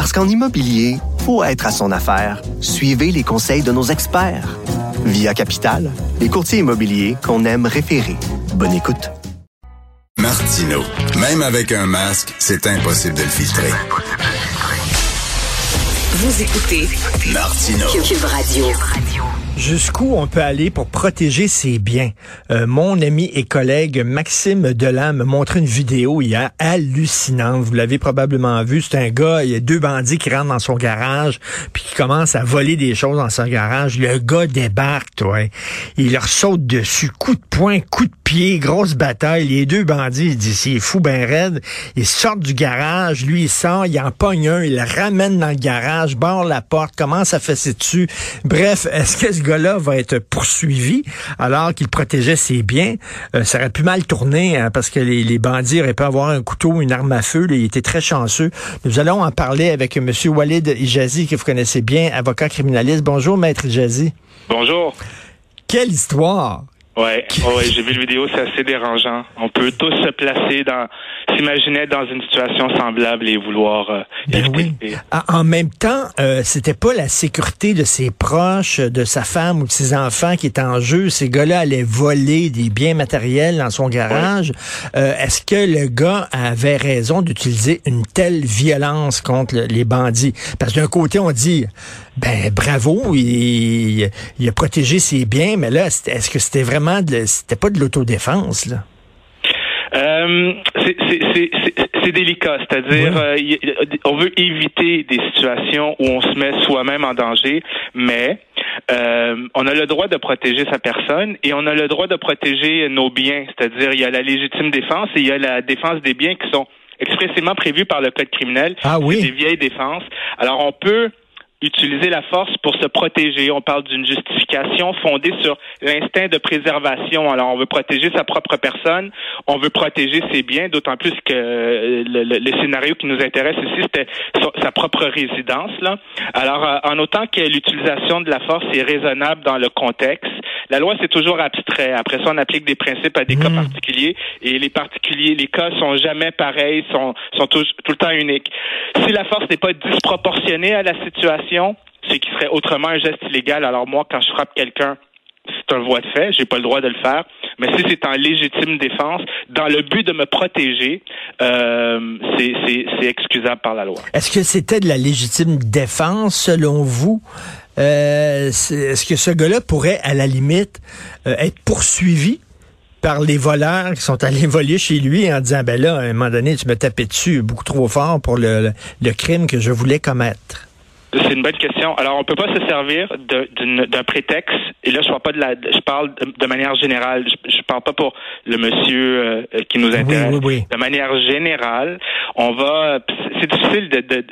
Parce qu'en immobilier, faut être à son affaire. Suivez les conseils de nos experts. Via Capital, les courtiers immobiliers qu'on aime référer. Bonne écoute. Martino. Même avec un masque, c'est impossible de le filtrer. Vous écoutez Martino. Cube Radio. Jusqu'où on peut aller pour protéger ses biens? Euh, mon ami et collègue Maxime Delan me montré une vidéo hier hallucinante. Vous l'avez probablement vu. C'est un gars, il y a deux bandits qui rentrent dans son garage puis qui commencent à voler des choses dans son garage. Le gars débarque, toi. Il leur saute dessus. Coup de poing, coup de pied, grosse bataille. Les deux bandits, il dit, c'est fou ben raide. Ils sortent du garage. Lui, il sort, il en pogne un, il le ramène dans le garage, barre la porte, commence à fesser dessus. Bref, est-ce que ce gars-là va être poursuivi alors qu'il protégeait ses biens. Euh, ça aurait pu mal tourner hein, parce que les, bandits auraient pu avoir un couteau, une arme à feu. il était très chanceux. Nous allons en parler avec M. Walid Ijazi, que vous connaissez bien, avocat criminaliste. Bonjour, Maître Ijazi. Bonjour. Quelle histoire! Ouais, ouais j'ai vu la vidéo, c'est assez dérangeant. On peut tous se placer dans, s'imaginer dans une situation semblable et vouloir. Euh, ben oui. En même temps, euh, c'était pas la sécurité de ses proches, de sa femme ou de ses enfants qui était en jeu. Ces gars-là allaient voler des biens matériels dans son garage. Euh, est-ce que le gars avait raison d'utiliser une telle violence contre les bandits? Parce que d'un côté, on dit, ben bravo, il, il a protégé ses biens, mais là, est-ce que c'était vraiment c'était pas de l'autodéfense, là? Euh, c'est délicat, c'est-à-dire euh, on veut éviter des situations où on se met soi-même en danger, mais euh, on a le droit de protéger sa personne et on a le droit de protéger nos biens, c'est-à-dire il y a la légitime défense et il y a la défense des biens qui sont expressément prévus par le code criminel. Ah oui. Des vieilles défenses. Alors on peut utiliser la force pour se protéger. On parle d'une justification fondée sur l'instinct de préservation. Alors, on veut protéger sa propre personne, on veut protéger ses biens, d'autant plus que euh, le, scénario qui nous intéresse ici, c'était sa propre résidence. Là. Alors, euh, en autant que l'utilisation de la force est raisonnable dans le contexte, la loi, c'est toujours abstrait. Après ça, on applique des principes à des cas mmh. particuliers et les particuliers, les cas sont jamais pareils, sont, sont tout, tout le temps uniques. Si la force n'est pas disproportionnée à la situation, c'est qu'il serait autrement un geste illégal. Alors moi, quand je frappe quelqu'un, c'est un voie de fait, j'ai pas le droit de le faire. Mais si c'est en légitime défense, dans le but de me protéger, euh, c'est excusable par la loi. Est-ce que c'était de la légitime défense selon vous? Euh, est-ce que ce gars-là pourrait, à la limite, euh, être poursuivi par les voleurs qui sont allés voler chez lui en disant, ben là, à un moment donné, tu me tapais dessus beaucoup trop fort pour le crime que je voulais commettre? C'est une bonne question. Alors, on peut pas se servir d'un prétexte. Et là, je parle pas de la, je parle de, manière générale. Je, je, parle pas pour le monsieur euh, qui nous intéresse. De manière générale, on va. C'est difficile de, de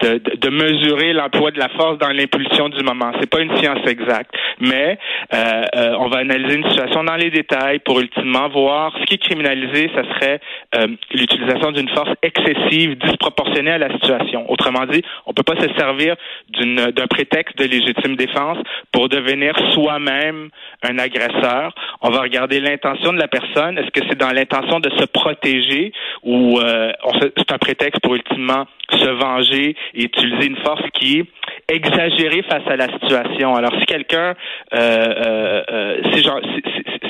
de, de, mesurer l'emploi de la force dans l'impulsion du moment. C'est pas une science exacte, mais euh, euh, on va analyser une situation dans les détails pour ultimement voir ce qui est criminalisé, ça serait euh, l'utilisation d'une force excessive, disproportionnée à la situation. Autrement dit, on peut pas se servir d'un prétexte de légitime défense pour devenir soi-même un agresseur. On va regarder l'intention de la personne. Est-ce que c'est dans l'intention de se protéger ou c'est un prétexte pour ultimement se venger et utiliser une force qui est exagérée face à la situation. Alors, si quelqu'un, euh, euh, euh si,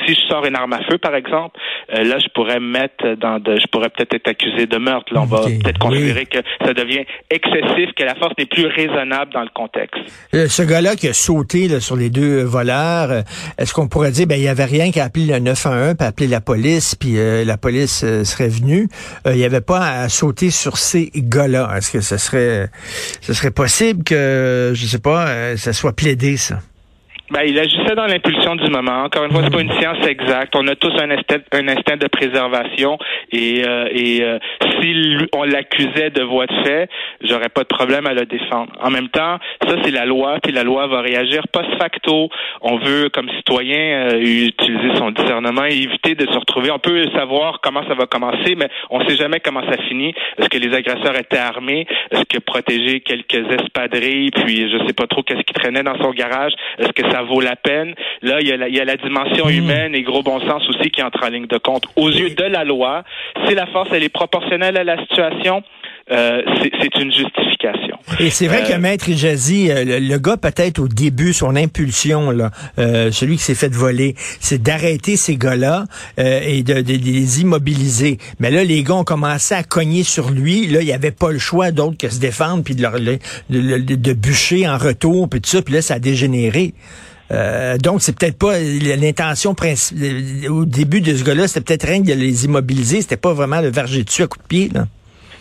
si, je sors une arme à feu, par exemple, euh, là, je pourrais me mettre dans de, je pourrais peut-être être accusé de meurtre. Là, on va peut-être considérer que ça devient excessif, que la force n'est plus raisonnable dans le contexte. Euh, ce gars-là qui a sauté là, sur les deux voleurs, est-ce qu'on pourrait dire, ben, il y avait rien qu'à appeler le 911, puis appeler la police, puis la police serait venue. il n'y avait pas à sauter sur ces gars-là. Est-ce que ce serait, ce serait possible que, je sais pas, euh, ça soit plaidé, ça? Ben, il agissait dans l'impulsion du moment. Encore une fois, c'est pas une science exacte. On a tous un instinct, un instinct de préservation et, euh, et euh, si on l'accusait de voie de fait, j'aurais pas de problème à le défendre. En même temps, ça c'est la loi, puis la loi va réagir post facto. On veut, comme citoyen, euh, utiliser son discernement et éviter de se retrouver. On peut savoir comment ça va commencer, mais on sait jamais comment ça finit. Est-ce que les agresseurs étaient armés? Est-ce que protéger quelques espadrilles, puis je sais pas trop qu'est-ce qui traînait dans son garage? Est-ce que ça vaut la peine. Là, il y a la, il y a la dimension hmm. humaine et gros bon sens aussi qui entre en ligne de compte. Aux yeux de la loi, si la force elle est proportionnelle à la situation, euh, c'est une justification. Et c'est vrai que euh, Maître Ijazi, euh, le, gars peut-être au début, son impulsion, là, celui qui s'est fait voler, c'est d'arrêter ces gars-là et de, les immobiliser. Mais là, les gars ont commencé à cogner sur lui. Là, il n'y avait pas le choix d'autre que se défendre puis de, leur, de, de, bûcher en retour puis tout ça. Puis là, ça a dégénéré. donc, c'est peut-être pas l'intention au début de ce gars-là, c'était peut-être rien de les immobiliser, c'était pas vraiment le verger dessus à coup de pied. Là.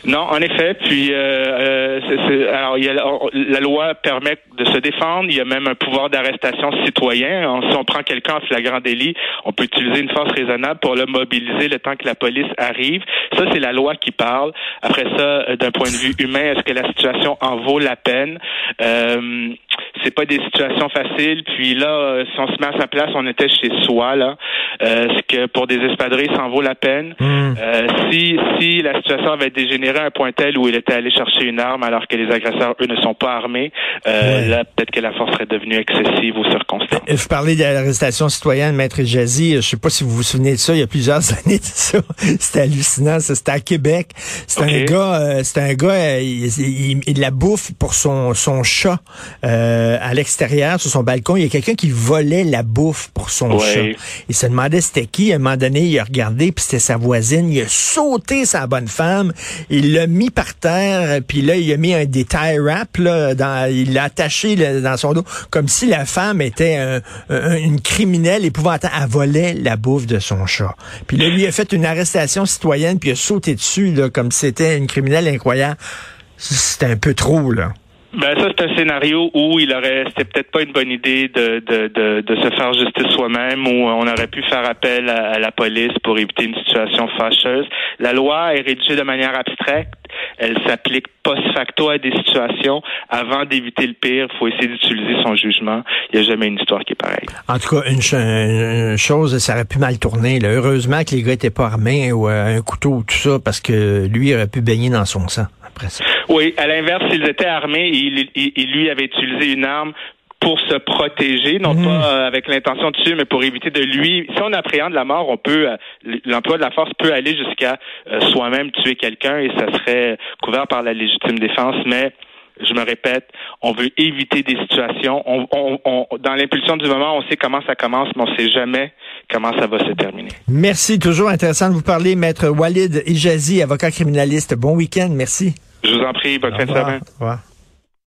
Non, en effet. Puis, euh, euh alors, il y a, la loi permet de se défendre. Il y a même un pouvoir d'arrestation citoyen. Si on prend quelqu'un en flagrant délit, on peut utiliser une force raisonnable pour le mobiliser le temps que la police arrive. Ça, c'est la loi qui parle. Après ça, euh, d'un point de vue humain, est-ce que la situation en vaut la peine? Euh, C'est pas des situations faciles. Puis là, euh, si on se met à sa place, on était chez soi là. Est-ce que pour des espadrilles, ça en vaut la peine hmm. Si si la situation avait dégénéré à un point tel où il était allé chercher une arme alors que les agresseurs, eux, ne sont pas armés, euh, là, peut-être que la force serait devenue excessive aux circonstances. Euh, je parlais de l'arrestation citoyenne, Maître Jazzy. Je sais pas si vous vous souvenez de ça, il y a plusieurs années de ça. C'était hallucinant. C'était à Québec. C'est un gars, euh, c'est un gars, il, il, la bouffe pour son, son chat à l'extérieur, sur son balcon. Il y a quelqu'un qui volait la bouffe pour son chat. Il se demandait c'était qui. À un moment donné, il a regardé, puis c'était sa voisine. Il a sauté sa bonne femme il l'a mis par terre, puis là, il a mis un des tie wrap, là, dans, il l'a attaché dans son dos, comme si la femme était une criminelle épouvantable. Elle volait la bouffe de son chat. Puis là, lui a fait une arrestation citoyenne, puis il a sauté dessus, là, comme si c'était une criminelle incroyable. C'était un peu trop, là. Ben ça c'est un scénario où il aurait c'était peut-être pas une bonne idée de, de, de, de se faire justice soi-même où on aurait pu faire appel à, la police pour éviter une situation fâcheuse. La loi est rédigée de manière abstraite. Elle s'applique post facto à des situations. Avant d'éviter le pire, il faut essayer d'utiliser son jugement. Il n'y a jamais une histoire qui est pareille. En tout cas, une, chose, ça aurait pu mal tourner. Là. Heureusement que les gars étaient pas armés ou euh, un couteau ou tout ça, parce que lui aurait pu baigner dans son sang après ça. Oui, à l'inverse, s'ils étaient armés, il, il, lui avait utilisé une arme pour se protéger, non mhm. pas euh, avec l'intention de tuer, mais pour éviter de lui. Si on appréhende la mort, on peut euh, l'emploi de la force peut aller jusqu'à euh, soi-même tuer quelqu'un et ça serait couvert par la légitime défense, mais je me répète, on veut éviter des situations. On, on, dans l'impulsion du moment, on sait comment ça commence, mais on ne sait jamais comment ça va se terminer. Merci, toujours intéressant de vous parler, maître Walid Ijazi, avocat criminaliste. Bon week-end, merci. Je vous en prie, bonne fin de semaine.